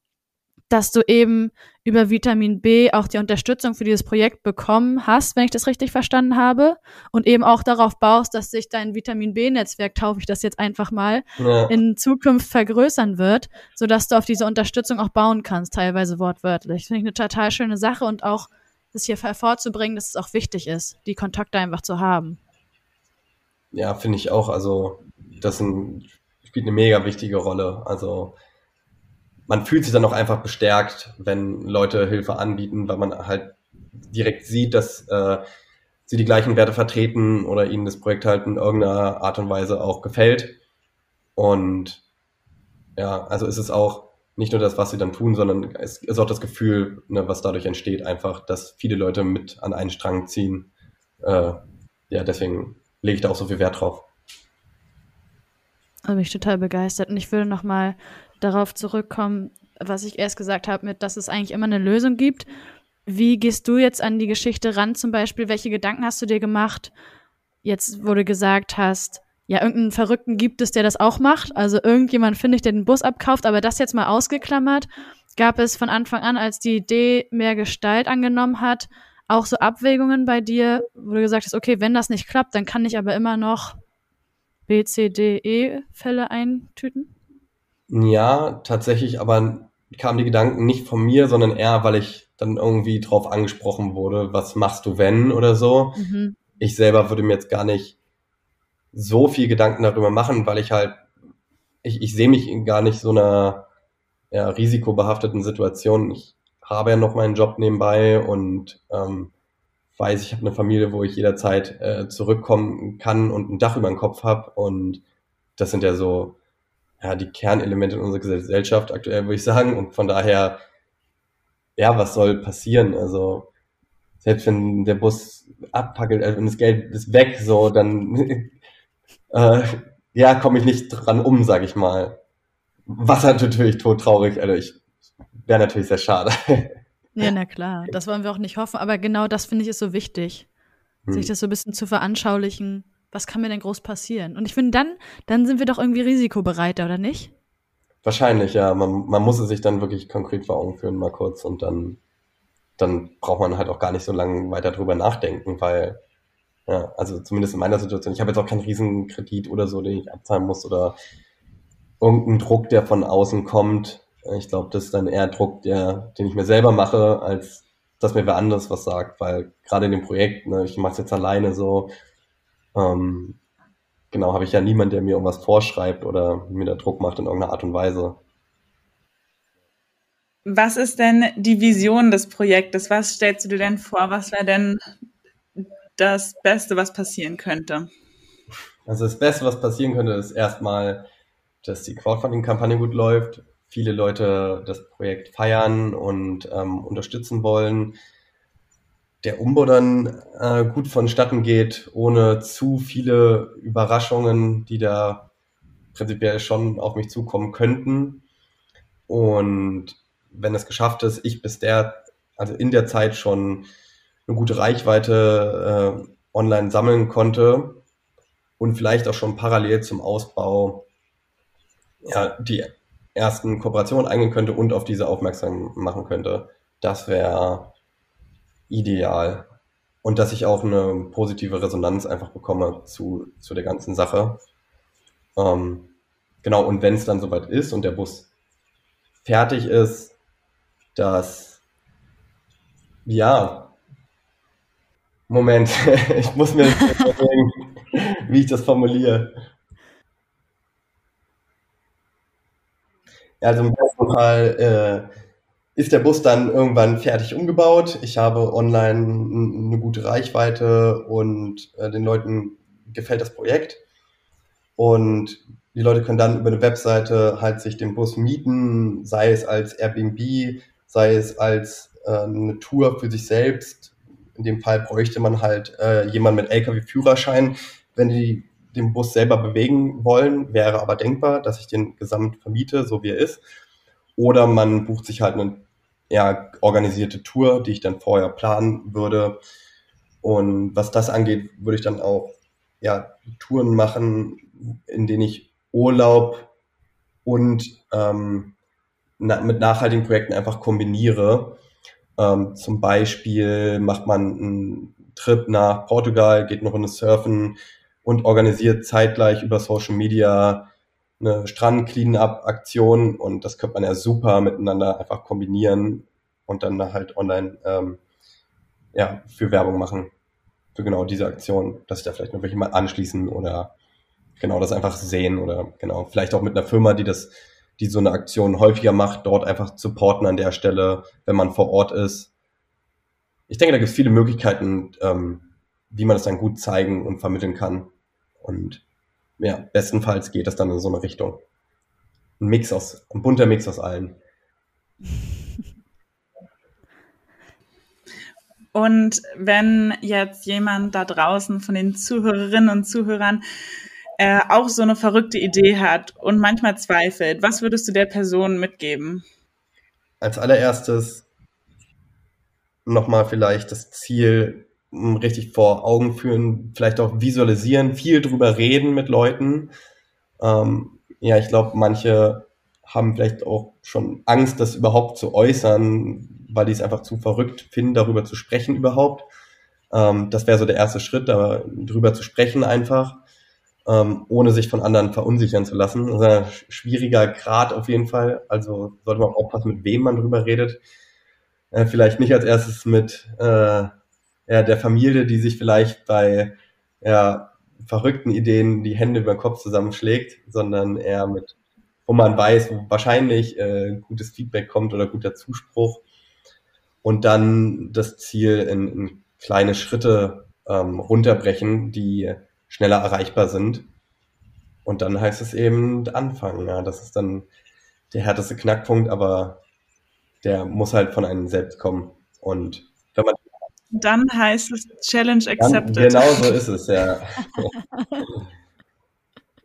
dass du eben über Vitamin B auch die Unterstützung für dieses Projekt bekommen hast, wenn ich das richtig verstanden habe, und eben auch darauf baust, dass sich dein Vitamin B-Netzwerk, taufe ich das jetzt einfach mal, ja. in Zukunft vergrößern wird, sodass du auf diese Unterstützung auch bauen kannst, teilweise wortwörtlich. Finde ich eine total schöne Sache und auch das hier hervorzubringen, dass es auch wichtig ist, die Kontakte einfach zu haben. Ja, finde ich auch. Also, das ein, spielt eine mega wichtige Rolle. Also, man fühlt sich dann auch einfach bestärkt, wenn Leute Hilfe anbieten, weil man halt direkt sieht, dass äh, sie die gleichen Werte vertreten oder ihnen das Projekt halt in irgendeiner Art und Weise auch gefällt. Und ja, also ist es auch nicht nur das, was sie dann tun, sondern es ist auch das Gefühl, ne, was dadurch entsteht, einfach, dass viele Leute mit an einen Strang ziehen. Äh, ja, deswegen lege ich da auch so viel Wert drauf. Bin ich total begeistert. Und ich würde noch mal darauf zurückkommen, was ich erst gesagt habe, mit, dass es eigentlich immer eine Lösung gibt. Wie gehst du jetzt an die Geschichte ran? Zum Beispiel, welche Gedanken hast du dir gemacht? Jetzt, wo du gesagt hast, ja, irgendeinen Verrückten gibt es, der das auch macht. Also irgendjemand finde ich, der den Bus abkauft, aber das jetzt mal ausgeklammert. Gab es von Anfang an, als die Idee mehr Gestalt angenommen hat, auch so Abwägungen bei dir, wo du gesagt hast, okay, wenn das nicht klappt, dann kann ich aber immer noch B, C, D, E Fälle eintüten? Ja, tatsächlich, aber kamen die Gedanken nicht von mir, sondern eher, weil ich dann irgendwie drauf angesprochen wurde, was machst du wenn oder so. Mhm. Ich selber würde mir jetzt gar nicht so viel Gedanken darüber machen, weil ich halt, ich, ich sehe mich in gar nicht so einer ja, risikobehafteten Situation. Ich habe ja noch meinen Job nebenbei und ähm, weiß, ich habe eine Familie, wo ich jederzeit äh, zurückkommen kann und ein Dach über den Kopf habe. Und das sind ja so ja, die Kernelemente in unserer Gesellschaft aktuell, würde ich sagen. Und von daher, ja, was soll passieren? Also, selbst wenn der Bus abpackelt also wenn das Geld ist weg, so, dann, *laughs* äh, ja, komme ich nicht dran um, sag ich mal. Was natürlich tot traurig, also ich wäre natürlich sehr schade. *laughs* Ja, na klar, das wollen wir auch nicht hoffen, aber genau das finde ich ist so wichtig, hm. sich das so ein bisschen zu veranschaulichen was kann mir denn groß passieren? Und ich finde, dann, dann sind wir doch irgendwie risikobereiter, oder nicht? Wahrscheinlich, ja. Man, man muss es sich dann wirklich konkret vor Augen führen, mal kurz, und dann, dann braucht man halt auch gar nicht so lange weiter drüber nachdenken, weil Ja, also zumindest in meiner Situation. Ich habe jetzt auch keinen Riesenkredit oder so, den ich abzahlen muss oder irgendeinen Druck, der von außen kommt. Ich glaube, das ist dann eher Druck, der, den ich mir selber mache, als dass mir wer anderes was sagt, weil gerade in dem Projekt, ne, ich mache es jetzt alleine so, ähm, genau, habe ich ja niemanden, der mir irgendwas vorschreibt oder mir da Druck macht in irgendeiner Art und Weise. Was ist denn die Vision des Projektes? Was stellst du dir denn vor? Was wäre denn das Beste, was passieren könnte? Also das Beste, was passieren könnte, ist erstmal, dass die Crowdfunding-Kampagne gut läuft, viele Leute das Projekt feiern und ähm, unterstützen wollen, der Umbau dann äh, gut vonstatten geht, ohne zu viele Überraschungen, die da prinzipiell schon auf mich zukommen könnten. Und wenn es geschafft ist, ich bis der, also in der Zeit schon eine gute Reichweite äh, online sammeln konnte und vielleicht auch schon parallel zum Ausbau ja, die ersten Kooperationen eingehen könnte und auf diese aufmerksam machen könnte. Das wäre ideal. Und dass ich auch eine positive Resonanz einfach bekomme zu, zu der ganzen Sache. Ähm, genau, und wenn es dann soweit ist und der Bus fertig ist, dass, ja, Moment, *laughs* ich muss mir überlegen, *laughs* wie ich das formuliere. Also im besten Fall äh, ist der Bus dann irgendwann fertig umgebaut. Ich habe online eine gute Reichweite und äh, den Leuten gefällt das Projekt. Und die Leute können dann über eine Webseite halt sich den Bus mieten, sei es als Airbnb, sei es als äh, eine Tour für sich selbst. In dem Fall bräuchte man halt äh, jemanden mit LKW-Führerschein. Wenn die den Bus selber bewegen wollen, wäre aber denkbar, dass ich den gesamt vermiete, so wie er ist. Oder man bucht sich halt eine ja, organisierte Tour, die ich dann vorher planen würde. Und was das angeht, würde ich dann auch ja, Touren machen, in denen ich Urlaub und ähm, na, mit nachhaltigen Projekten einfach kombiniere. Ähm, zum Beispiel macht man einen Trip nach Portugal, geht eine Runde surfen und organisiert zeitgleich über Social Media eine Strand-Clean-Up-Aktion und das könnte man ja super miteinander einfach kombinieren und dann halt online ähm, ja, für Werbung machen. Für genau diese Aktion, dass sich da vielleicht noch welche mal anschließen oder genau das einfach sehen oder genau, vielleicht auch mit einer Firma, die das, die so eine Aktion häufiger macht, dort einfach supporten an der Stelle, wenn man vor Ort ist. Ich denke, da gibt es viele Möglichkeiten, ähm, wie man das dann gut zeigen und vermitteln kann. Und ja, bestenfalls geht das dann in so eine Richtung. Ein Mix aus, ein bunter Mix aus allen. *laughs* Und wenn jetzt jemand da draußen von den Zuhörerinnen und Zuhörern äh, auch so eine verrückte Idee hat und manchmal zweifelt, was würdest du der Person mitgeben? Als allererstes nochmal vielleicht das Ziel richtig vor Augen führen, vielleicht auch visualisieren, viel drüber reden mit Leuten. Ähm, ja, ich glaube, manche haben vielleicht auch schon Angst, das überhaupt zu äußern, weil die es einfach zu verrückt finden, darüber zu sprechen überhaupt. Ähm, das wäre so der erste Schritt, darüber zu sprechen einfach, ähm, ohne sich von anderen verunsichern zu lassen. Das ist ein schwieriger Grad auf jeden Fall. Also sollte man aufpassen, mit wem man drüber redet. Äh, vielleicht nicht als erstes mit äh, ja, der Familie, die sich vielleicht bei ja, verrückten Ideen die Hände über den Kopf zusammenschlägt, sondern eher mit, wo man weiß, wo wahrscheinlich äh, gutes Feedback kommt oder guter Zuspruch. Und dann das Ziel in, in kleine Schritte ähm, runterbrechen, die schneller erreichbar sind. Und dann heißt es eben anfangen. Ja, das ist dann der härteste Knackpunkt, aber der muss halt von einem selbst kommen. Und wenn man dann heißt es Challenge accepted. Dann, genau so ist es, ja.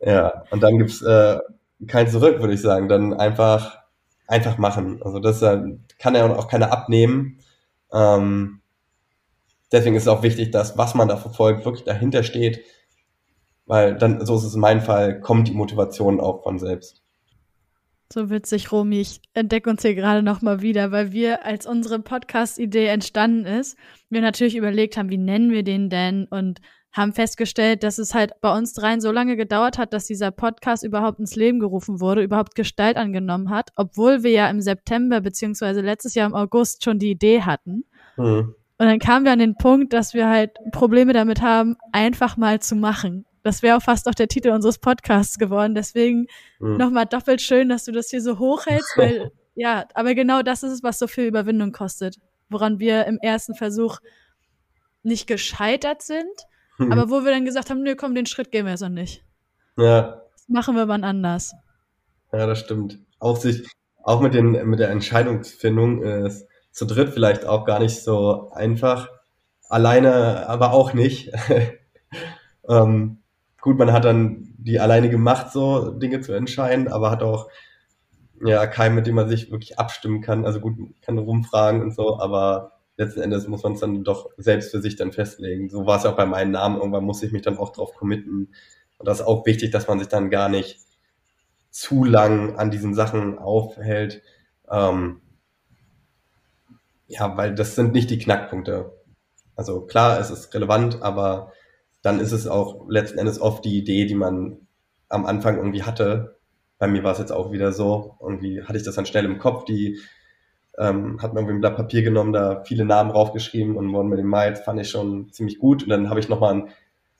*laughs* ja, und dann gibt's äh, kein Zurück, würde ich sagen. Dann einfach, einfach machen. Also das äh, kann ja auch keiner abnehmen. Ähm, deswegen ist es auch wichtig, dass was man da verfolgt, wirklich dahinter steht. Weil dann, so ist es in meinem Fall, kommt die Motivation auch von selbst. So witzig, Romy. Ich entdecke uns hier gerade nochmal wieder, weil wir, als unsere Podcast-Idee entstanden ist, wir natürlich überlegt haben, wie nennen wir den denn und haben festgestellt, dass es halt bei uns dreien so lange gedauert hat, dass dieser Podcast überhaupt ins Leben gerufen wurde, überhaupt Gestalt angenommen hat, obwohl wir ja im September beziehungsweise letztes Jahr im August schon die Idee hatten. Mhm. Und dann kamen wir an den Punkt, dass wir halt Probleme damit haben, einfach mal zu machen. Das wäre auch fast auch der Titel unseres Podcasts geworden. Deswegen mhm. nochmal doppelt schön, dass du das hier so hochhältst, weil *laughs* ja, aber genau das ist es, was so viel Überwindung kostet. Woran wir im ersten Versuch nicht gescheitert sind, hm. aber wo wir dann gesagt haben, nö, komm, den Schritt gehen wir so nicht. Ja. Das machen wir mal anders. Ja, das stimmt. Auch sich, auch mit den, mit der Entscheidungsfindung ist zu dritt vielleicht auch gar nicht so einfach. Alleine aber auch nicht. *laughs* ähm, gut, man hat dann die alleinige Macht, so Dinge zu entscheiden, aber hat auch ja keinen, mit dem man sich wirklich abstimmen kann. Also gut, kann rumfragen und so, aber letzten Endes muss man es dann doch selbst für sich dann festlegen. So war es ja auch bei meinem Namen. Irgendwann muss ich mich dann auch drauf committen. Und das ist auch wichtig, dass man sich dann gar nicht zu lang an diesen Sachen aufhält. Ähm, ja, weil das sind nicht die Knackpunkte. Also klar, es ist relevant, aber dann ist es auch letzten Endes oft die Idee, die man am Anfang irgendwie hatte. Bei mir war es jetzt auch wieder so. Irgendwie hatte ich das dann schnell im Kopf, die ähm, hat mir irgendwie ein Blatt Papier genommen, da viele Namen draufgeschrieben und One Million Miles fand ich schon ziemlich gut. Und dann habe ich nochmal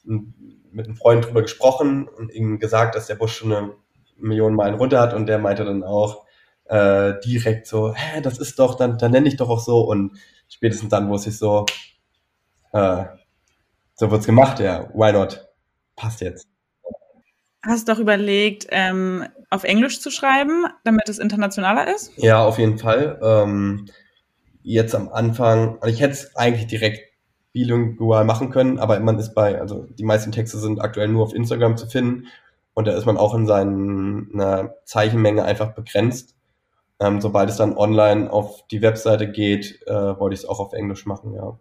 mit einem Freund drüber gesprochen und ihm gesagt, dass der Bus schon eine Million Meilen runter hat und der meinte dann auch äh, direkt so, hä, das ist doch, dann, dann nenne ich doch auch so und spätestens dann wusste ich so, äh, so wird's gemacht, ja, why not? Passt jetzt. Hast du doch überlegt, ähm, auf Englisch zu schreiben, damit es internationaler ist? Ja, auf jeden Fall. Ähm, jetzt am Anfang, also ich hätte es eigentlich direkt bilingual machen können, aber man ist bei, also die meisten Texte sind aktuell nur auf Instagram zu finden und da ist man auch in seiner Zeichenmenge einfach begrenzt. Ähm, sobald es dann online auf die Webseite geht, äh, wollte ich es auch auf Englisch machen, ja.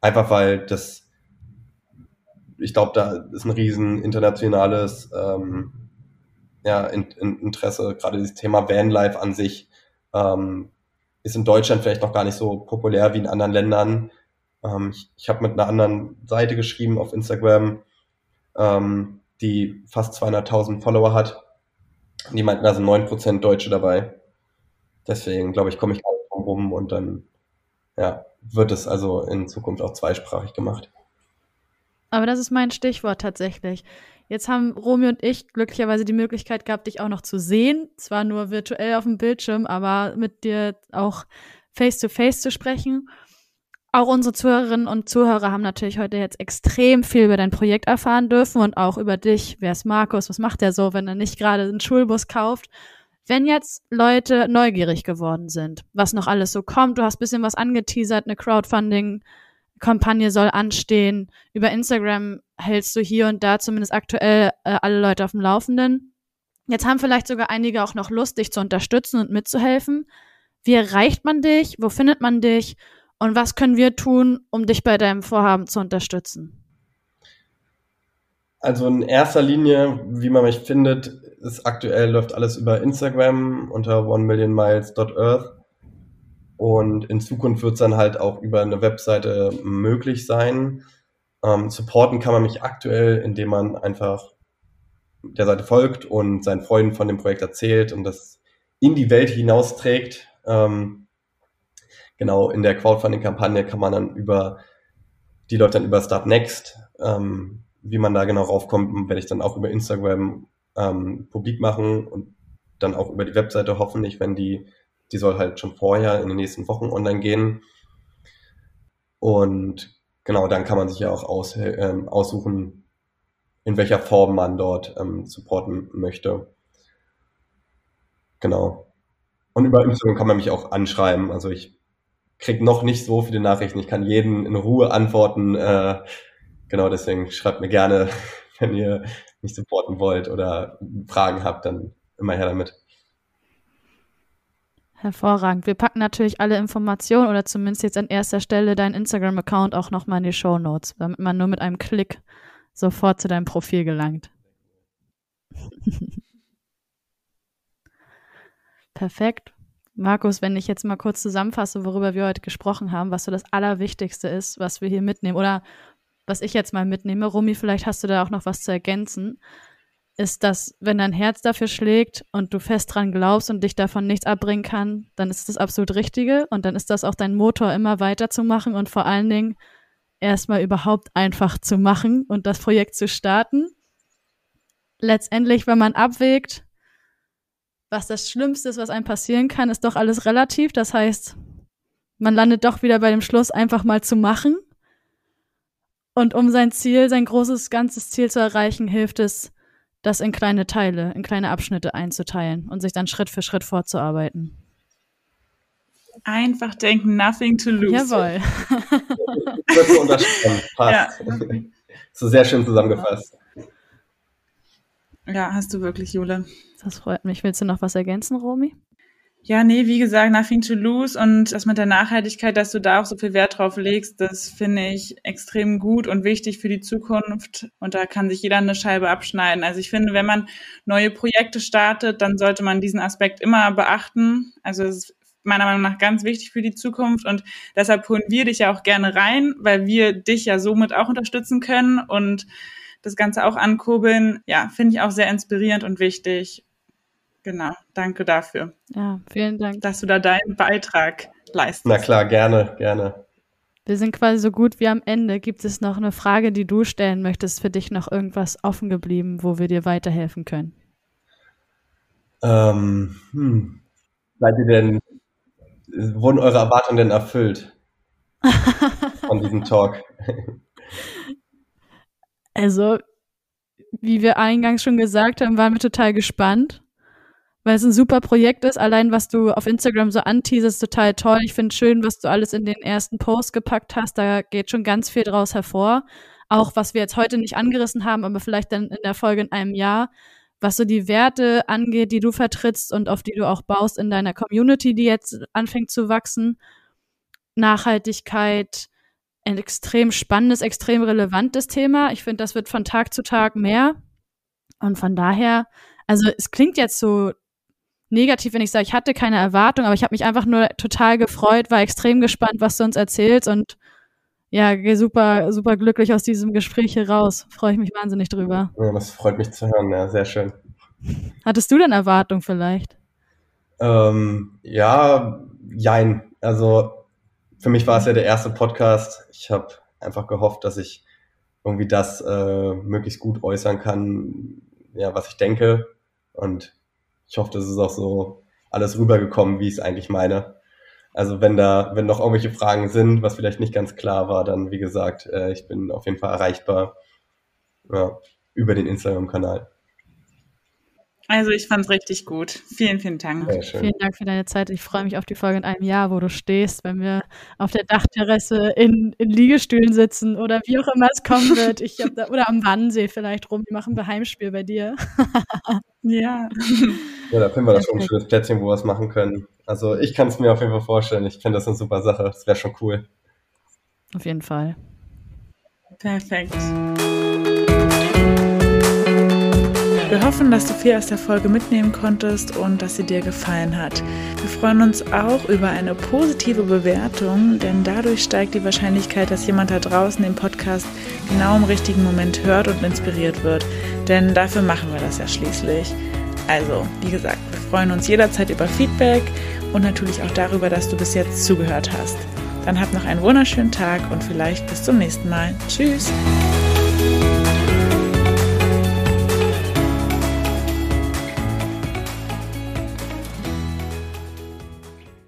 Einfach weil das ich glaube, da ist ein riesen internationales ähm, ja, in, in Interesse, gerade dieses Thema Vanlife an sich ähm, ist in Deutschland vielleicht noch gar nicht so populär wie in anderen Ländern. Ähm, ich ich habe mit einer anderen Seite geschrieben auf Instagram, ähm, die fast 200.000 Follower hat. Die meinten, da sind 9% Deutsche dabei. Deswegen, glaube ich, komme ich drum rum und dann ja, wird es also in Zukunft auch zweisprachig gemacht. Aber das ist mein Stichwort tatsächlich. Jetzt haben Romy und ich glücklicherweise die Möglichkeit gehabt, dich auch noch zu sehen. Zwar nur virtuell auf dem Bildschirm, aber mit dir auch face to face zu sprechen. Auch unsere Zuhörerinnen und Zuhörer haben natürlich heute jetzt extrem viel über dein Projekt erfahren dürfen und auch über dich. Wer ist Markus? Was macht er so, wenn er nicht gerade einen Schulbus kauft? Wenn jetzt Leute neugierig geworden sind, was noch alles so kommt, du hast bisschen was angeteasert, eine Crowdfunding, Kampagne soll anstehen. Über Instagram hältst du hier und da zumindest aktuell äh, alle Leute auf dem Laufenden. Jetzt haben vielleicht sogar einige auch noch Lust, dich zu unterstützen und mitzuhelfen. Wie erreicht man dich? Wo findet man dich? Und was können wir tun, um dich bei deinem Vorhaben zu unterstützen? Also in erster Linie, wie man mich findet, ist aktuell läuft alles über Instagram unter onemillionmiles.earth. Und in Zukunft wird es dann halt auch über eine Webseite möglich sein. Ähm, supporten kann man mich aktuell, indem man einfach der Seite folgt und seinen Freunden von dem Projekt erzählt und das in die Welt hinausträgt. Ähm, genau, in der Crowdfunding-Kampagne kann man dann über, die läuft dann über Start Next. Ähm, wie man da genau raufkommt, werde ich dann auch über Instagram ähm, publik machen und dann auch über die Webseite hoffentlich, wenn die die soll halt schon vorher in den nächsten Wochen online gehen. Und genau, dann kann man sich ja auch aus, ähm, aussuchen, in welcher Form man dort ähm, supporten möchte. Genau. Und über Instagram kann man mich auch anschreiben. Also ich kriege noch nicht so viele Nachrichten. Ich kann jeden in Ruhe antworten. Äh, genau, deswegen schreibt mir gerne, *laughs* wenn ihr mich supporten wollt oder Fragen habt, dann immer her damit. Hervorragend. Wir packen natürlich alle Informationen oder zumindest jetzt an erster Stelle deinen Instagram-Account auch nochmal in die Show Notes, damit man nur mit einem Klick sofort zu deinem Profil gelangt. *laughs* Perfekt. Markus, wenn ich jetzt mal kurz zusammenfasse, worüber wir heute gesprochen haben, was so das Allerwichtigste ist, was wir hier mitnehmen, oder was ich jetzt mal mitnehme, Rumi, vielleicht hast du da auch noch was zu ergänzen, ist, dass wenn dein Herz dafür schlägt und du fest dran glaubst und dich davon nichts abbringen kann, dann ist das absolut Richtige und dann ist das auch dein Motor, immer weiterzumachen und vor allen Dingen erstmal überhaupt einfach zu machen und das Projekt zu starten. Letztendlich, wenn man abwägt, was das Schlimmste ist, was einem passieren kann, ist doch alles relativ. Das heißt, man landet doch wieder bei dem Schluss, einfach mal zu machen. Und um sein Ziel, sein großes, ganzes Ziel zu erreichen, hilft es, das in kleine Teile, in kleine Abschnitte einzuteilen und sich dann Schritt für Schritt vorzuarbeiten. Einfach denken, nothing to lose. Jawohl. *laughs* Das so unterschreiben. Passt. Ja. *laughs* So sehr schön zusammengefasst. Ja, hast du wirklich, Jule. Das freut mich. Willst du noch was ergänzen, Romy? Ja, nee, wie gesagt, nothing to lose und das mit der Nachhaltigkeit, dass du da auch so viel Wert drauf legst, das finde ich extrem gut und wichtig für die Zukunft und da kann sich jeder eine Scheibe abschneiden. Also ich finde, wenn man neue Projekte startet, dann sollte man diesen Aspekt immer beachten. Also es ist meiner Meinung nach ganz wichtig für die Zukunft und deshalb holen wir dich ja auch gerne rein, weil wir dich ja somit auch unterstützen können und das Ganze auch ankurbeln. Ja, finde ich auch sehr inspirierend und wichtig. Genau, danke dafür. Ja, vielen Dank. Dass du da deinen Beitrag leistest. Na klar, gerne, gerne. Wir sind quasi so gut wie am Ende. Gibt es noch eine Frage, die du stellen möchtest? Für dich noch irgendwas offen geblieben, wo wir dir weiterhelfen können? Ähm, hm. Seid ihr denn, wurden eure Erwartungen denn erfüllt *laughs* von diesem Talk? Also, wie wir eingangs schon gesagt haben, waren wir total gespannt weil es ein super Projekt ist. Allein was du auf Instagram so anteasest, total toll. Ich finde schön, was du alles in den ersten Post gepackt hast. Da geht schon ganz viel draus hervor. Auch was wir jetzt heute nicht angerissen haben, aber vielleicht dann in der Folge in einem Jahr, was so die Werte angeht, die du vertrittst und auf die du auch baust in deiner Community, die jetzt anfängt zu wachsen. Nachhaltigkeit, ein extrem spannendes, extrem relevantes Thema. Ich finde, das wird von Tag zu Tag mehr. Und von daher, also es klingt jetzt so negativ, wenn ich sage, ich hatte keine Erwartung, aber ich habe mich einfach nur total gefreut, war extrem gespannt, was du uns erzählst und ja, gehe super, super glücklich aus diesem Gespräch hier raus. Freue ich mich wahnsinnig drüber. Ja, das freut mich zu hören, ja, sehr schön. Hattest du denn Erwartung vielleicht? Ähm, ja, jein. Also für mich war es ja der erste Podcast. Ich habe einfach gehofft, dass ich irgendwie das äh, möglichst gut äußern kann, ja, was ich denke. Und ich hoffe, das ist auch so alles rübergekommen, wie ich es eigentlich meine. Also wenn da, wenn noch irgendwelche Fragen sind, was vielleicht nicht ganz klar war, dann wie gesagt, äh, ich bin auf jeden Fall erreichbar ja, über den Instagram-Kanal. Also ich fand es richtig gut. Vielen, vielen Dank. Vielen Dank für deine Zeit. Ich freue mich auf die Folge in einem Jahr, wo du stehst, wenn wir auf der Dachterrasse in, in Liegestühlen sitzen oder wie auch immer es kommen wird. Ich da, oder am Wannsee vielleicht rum. Wir machen ein Heimspiel bei dir. *laughs* ja. Ja, da finden wir da schon ein schönes Plätzchen, wo wir es machen können. Also ich kann es mir auf jeden Fall vorstellen. Ich finde das eine super Sache. Das wäre schon cool. Auf jeden Fall. Perfekt. Wir hoffen, dass du viel aus der Folge mitnehmen konntest und dass sie dir gefallen hat. Wir freuen uns auch über eine positive Bewertung, denn dadurch steigt die Wahrscheinlichkeit, dass jemand da draußen den Podcast genau im richtigen Moment hört und inspiriert wird. Denn dafür machen wir das ja schließlich. Also, wie gesagt, wir freuen uns jederzeit über Feedback und natürlich auch darüber, dass du bis jetzt zugehört hast. Dann hab noch einen wunderschönen Tag und vielleicht bis zum nächsten Mal. Tschüss!